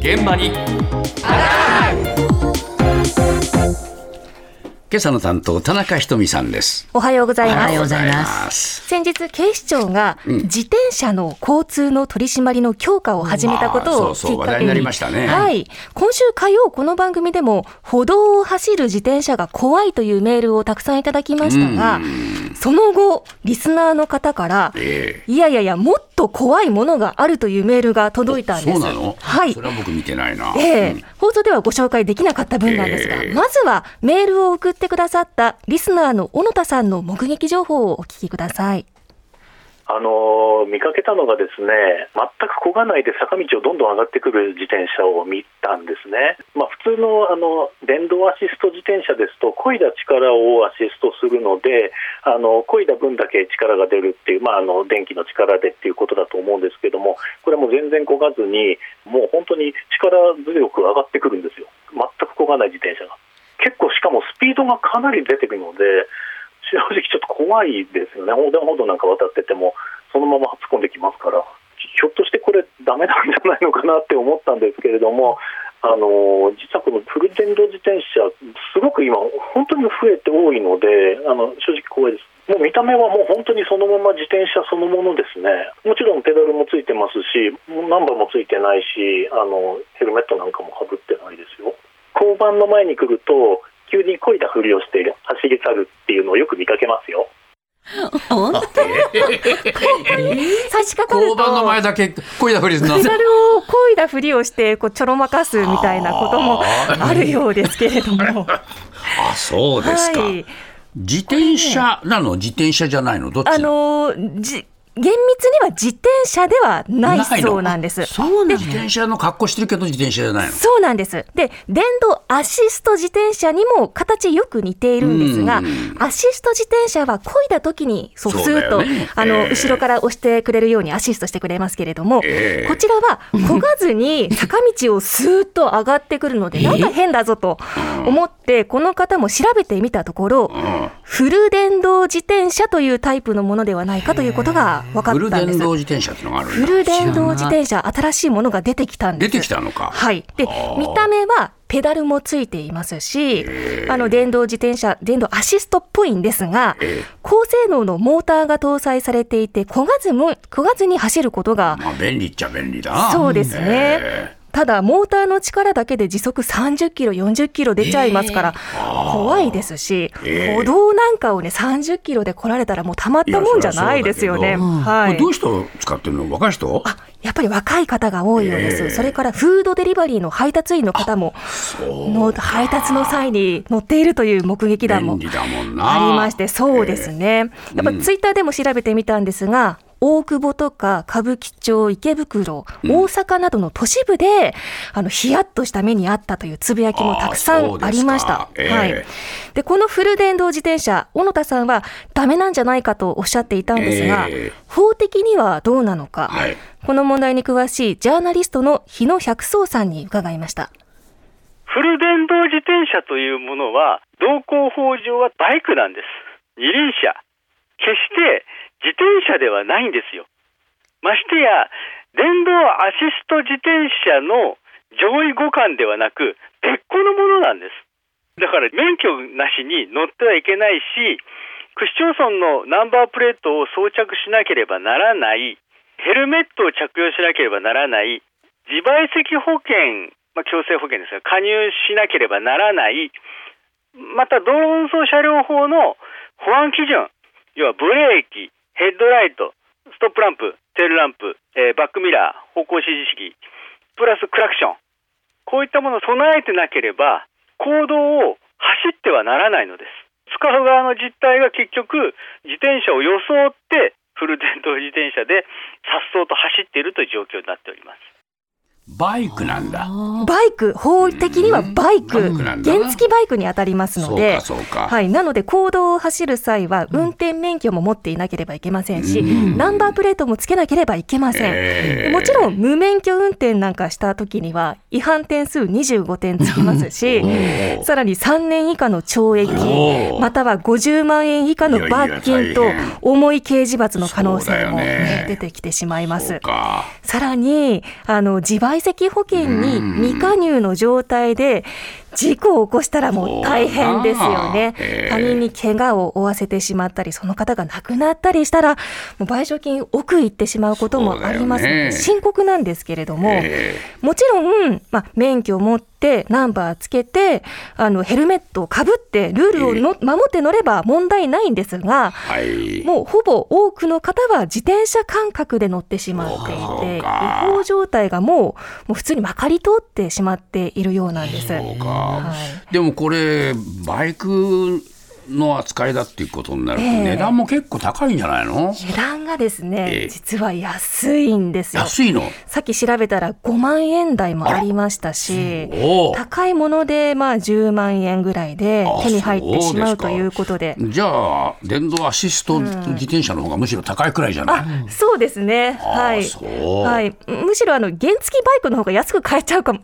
現場に。今朝の担当田中ひとみさんです。おはようございます。おはようございます。す先日、警視庁が自転車の交通の取り締まりの強化を始めたことをきっかけに、話題になりましたね。はい。今週火曜、この番組でも、歩道を走る自転車が怖いというメールをたくさんいただきましたが、その後、リスナーの方から、えいやいやいや、もっと怖いものがあるというメールが届いたんです。そうなの？はいそ。れは僕見てないな、ええうん放送ではご紹介できなかった分なんですが、ええまずはメールを送ってくださったリスナーの小野田さんの目撃情報をお聞きください。あの見かけたのがですね全く漕がないで坂道をどんどん上がってくる自転車を見たんですね、まあ、普通のあの電動アシスト自転車ですと漕いだ力をアシストするのであの漕いだ分だけ力が出るっていう、まあ、あの電気の力でっていうことだと思うんですけどもこれも全然漕がずにもう本当に力強く上がってくるんですよ。全く漕がない自転車が。結構しかもスピードがかなり出てくるので正直ちょっと怖いですよね、横断歩道なんか渡ってても、そのまま突っ込んできますから、ひょっとしてこれ、ダメなんじゃないのかなって思ったんですけれども、あの実はこのフル電動自転車、すごく今、本当に増えて多いので、あの正直怖いです。もう見た目はもう本当にそのまま自転車そのものですね、もちろんペダルもついてますし、ナンバーもついてないし、あのヘルメットなんかもかぶってないですよ。交番の前に来ると、急に漕いだふりをして走り去るっていうのをよく見かけますよ。お差し掛かる交番の前と、だけこいだふりすんの？ペダルを漕いだふりをして、こうちょろまかすみたいなこともあるようですけれども。あそうですか、はい。自転車なの？自転車じゃないの？どっちなあののじ厳密には自転車ではないそうなんです。そうなの自転車の格好してるけど自転車じゃないの？そうなんです。で、電動アシスト自転車にも形よく似ているんですがうん、アシスト自転車は漕いだ時に、そう、スーッと、ね。あの、ええ。後ろから押してくれるようにアシストしてくれますけれども、ええ。こちらは漕がずに 坂道をスーッと上がってくるので、なんか変だぞと思って、この方も調べてみたところ、フル電動自転車というタイプのものではないかということが分かフルったんです。電動自転車ってのがあるフル電動自転車、新しいものが出てきたんです。出てきたのか。はい。で、見た目はペダルもついていますし、あの、電動自転車、電動アシストっぽいんですが、高性能のモーターが搭載されていて、焦がずも、焦がずに走ることが、まあ便利っちゃ便利だ。なそうですね。えただ、モーターの力だけで時速30キロ、40キロ出ちゃいますから、怖いですし、ええ歩道なんかをね、30キロで来られたらもうたまったもんじゃないですよね。はい。どういう人使ってるの？若い人？あやっぱり若い方が多いようです、ええそれからフードデリバリーの配達員の方もの配達の際に乗っているという目撃談もありまして、そうですね、やっぱツイッターでも調べてみたんですが、大久保とか歌舞伎町、池袋、大阪などの都市部で、あのヒヤッとした目にあったというつぶやきもたくさんありました。ええはい、でこのフル電動自転車、小野田さんはダメなんじゃないかとおっしゃっていたんですが、ええ法的にはどうなのか、はいこの問題に詳しいジャーナリストの日野百草さんに伺いました。フル電動自転車というものは、道交法上はバイクなんです。二輪車。決して自転車ではないんですよ。ましてや、電動アシスト自転車の上位互換ではなく、別個のものなんです。だから免許なしに乗ってはいけないし、区市町村のナンバープレートを装着しなければならない、ヘルメットを着用しなければならない、自賠責保険、まあ、強制保険ですが、加入しなければならない、また道路運送車両法の保安基準、要はブレーキ、ヘッドライト、ストップランプ、テールランプ、えーバックミラー、方向指示器、プラスクラクション、こういったものを備えてなければ、公道を走ってはならないのです。使う側の実態が結局、自転車を装って、フル電動自転車で、颯爽と走っているという状況になっております。バイクなんだ。バイク、法的にはバイク、原付バイクに当たりますので、はい、なので、公道を走る際は、運転免許も持っていなければいけませんし、ナンバープレートもつけなければいけません。えー。もちろん、無免許運転なんかした時には、違反点数25点つきますし、さらに3年以下の懲お役、ー。または50万円以下の罰金と重い刑事罰の可能性も、ねね。出てきてしまいます。さらにあの自賠責保険に未加入の状態で事故を起こしたらもう大変ですよね。他人に怪我を負わせてしまったり、その方が亡くなったりしたら、もう賠償金億いってしまうこともありますので、ね。深刻なんですけれども、え。もちろん、まあ、免許を持って、ナンバーつけて、あのヘルメットをかぶって、ルールをの守って乗れば問題ないんですが、はい。もうほぼ多くの方は自転車感覚で乗ってしまっていて、違か。法状態がもうもう普通にまかり通ってしまっているようなんです。そうか、はい。でもこれバイクの扱いだっていうことになると、ええ値段も結構高いんじゃないの？値段がですえねえ、実は安いんですよ。安いの？さっき調べたら5万円台もありましたし、高いものでまあ10万円ぐらいであ手に入ってしまそうということで。じゃあ電動アシスト自転車の方がむしろ高いくらいじゃない、あ、そうですね。はい。はい。むしろあの原付バイクの方が安く買えちゃうかも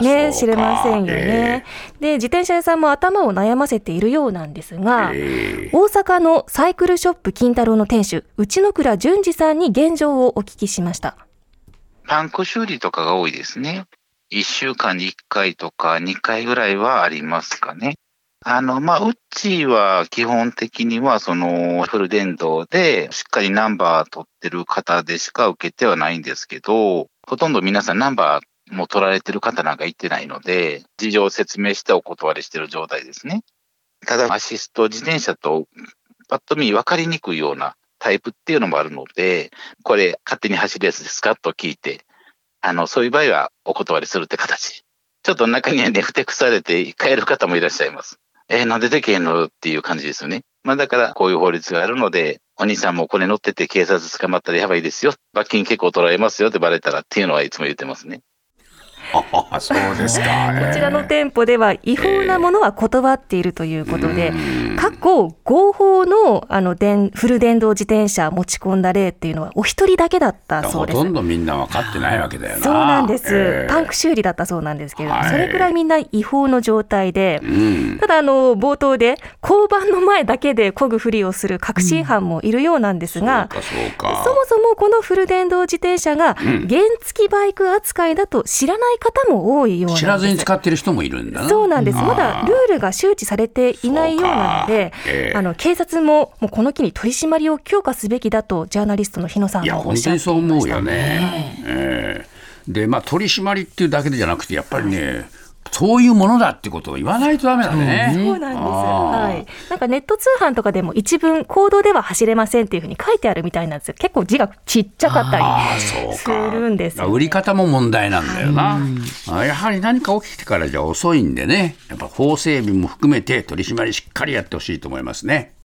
ね知れませんよね。で自転車屋さんも頭を悩ませているようなんですが、ええ大阪のサイクルショップ金太郎の店主内野倉淳二さんに現状をお聞きしました。パンク修理とかが多いですね。1週間に1回とか2回ぐらいはありますかね。あの、まあ、うちは基本的にはそのフル電動でしっかりナンバー取ってる方でしか受けてはないんですけど、ほとんど皆さんナンバーも取られてる方なんか行ってないので、事情を説明してお断りしてる状態ですね。ただ、アシスト自転車とパッと見分かりにくいようなタイプっていうのもあるので、これ勝手に走るやつですか？と聞いて、あの、そういう場合はお断りするって形。ちょっと中にはね、ふてくされて帰る方もいらっしゃいます。えーなんでできへんの？っていう感じですよね。まあだからこういう法律があるので、お兄さんもこれ乗ってて警察捕まったらやばいですよ。罰金結構取られますよってバレたらっていうのはいつも言ってますね。あそうですか。こちらの店舗では違法なものは断っているということで、過去合法のあの電フル電動自転車持ち込んだ例っていうのはお一人だけだったそうです。ほと。んどみんな分かってないわけだよな。そうなんです、ええパンク修理だったそうなんですけれども、はい。それくらいみんな違法の状態で、うん。ただあの冒頭で交番の前だけで漕ぐふりをする確信犯もいるようなんですが、そうかそそもそもこのフル電動自転車がん。原付バイク扱いだと知らない方も多いような。知らずに使ってる人もいるんだなそうなんです。まだルールが周知されていないようなのでええ、あの警察ももうこの機に取り締まりを強化すべきだとジャーナリストの日野さんいやもおっしゃって本当にそういました思うよね。ええでまあ取り締まりっていうだけじゃなくてやっぱりねそういうものだってことを言わないとダメだね。そうなんです。はい。なんかネット通販とかでも一文行動では走れませんっていうふうに書いてあるみたいなんですよ。結構字がちっちゃかったりああそうすかるんですよ、ね。売り方も問題なんだよな、あやはり何か起きてからじゃ遅いんでねやっぱ法整備も含めて取り締まりしっかりやってほしいと思いますね。